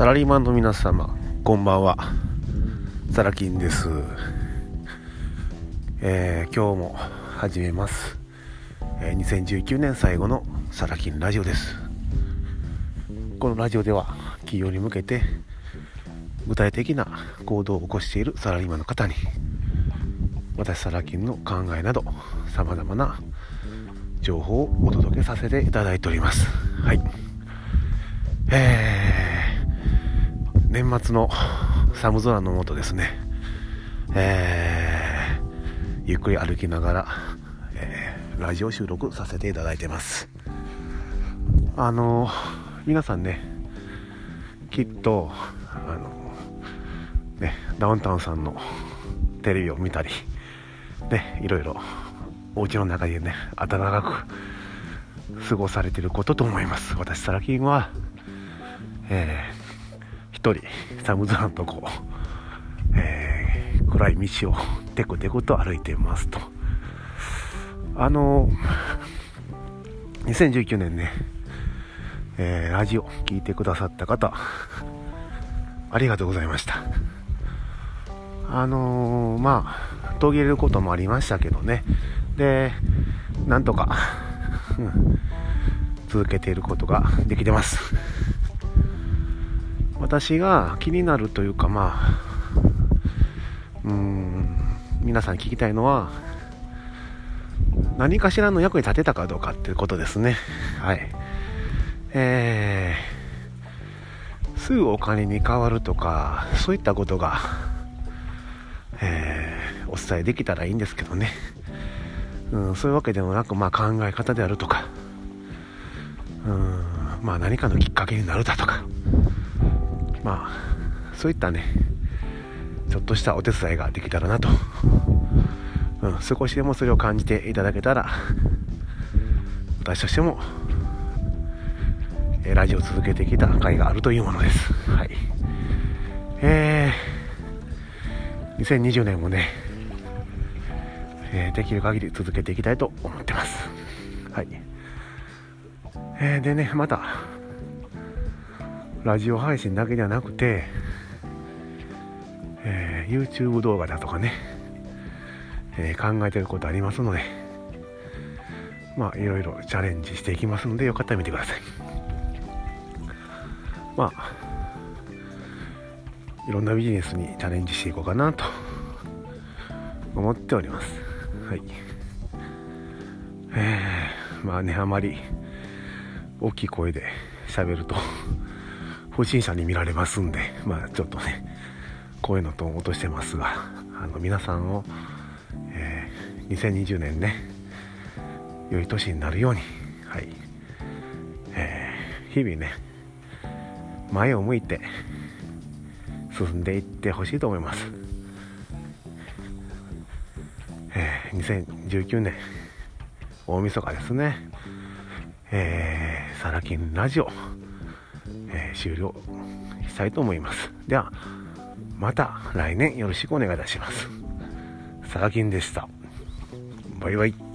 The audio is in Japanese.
サラリーマンの皆様こんばんは。サラキンです、えー、今日も始めます、えー、2019年最後のサラキンラジオです。このラジオでは企業に向けて具体的な行動を起こしているサラリーマンの方に私サラキンの考えなど様々な情報をお届けさせていただいております。はい。えー年末の寒空の下ですね、えー、ゆっくり歩きながら、えー、ラジオ収録させていただいてます。あの皆さんねきっとあのねダウンタウンさんのテレビを見たりねいろいろお家の中でね暖かく過ごされてることと思います。私サラキンはえー一人寒空のとこ、えー、暗い道をテコテコと歩いてますと。あの2019年ね、えー、ラジオ聞いてくださった方ありがとうございました。あのー、まあ途切れることもありましたけどね。でなんとか、うん、続けていることができてます。私が気になるというかまあうん皆さん聞きたいのは何かしらの役に立てたかどうかっていうことですね。はい。えー、すぐお金に変わるとかそういったことが、えー、お伝えできたらいいんですけどね、うん、そういうわけでもなく、まあ、考え方であるとかうんまあ何かのきっかけになるだとか。まあそういったねちょっとしたお手伝いができたらなと、うん、少しでもそれを感じていただけたら私としてもラジオを続けてきた甲斐があるというものです。はい。えー、2020年もね、えー、できる限り続けていきたいと思ってます。はい。えー、でね、また、ラジオ配信だけじゃなくて、えー、YouTube 動画だとかね、えー、考えてることありますので、まあ、いろいろチャレンジしていきますので、よかったら見てください。まあ、いろんなビジネスにチャレンジしていこうかなと思っております。はい。えー、まあね、あまり大きい声で喋ると不審者に見られますんで、まあちょっとね、こういうのと落としてますが、あの皆さんを、えー、2020年ね、良い年になるように、はい、えー、日々ね、前を向いて進んでいってほしいと思います。えー、2019年、大晦日ですね、えー、サラキンラジオ、えー、終了したいと思います。では、また来年よろしくお願いいたします。サラキンでした。バイバイ。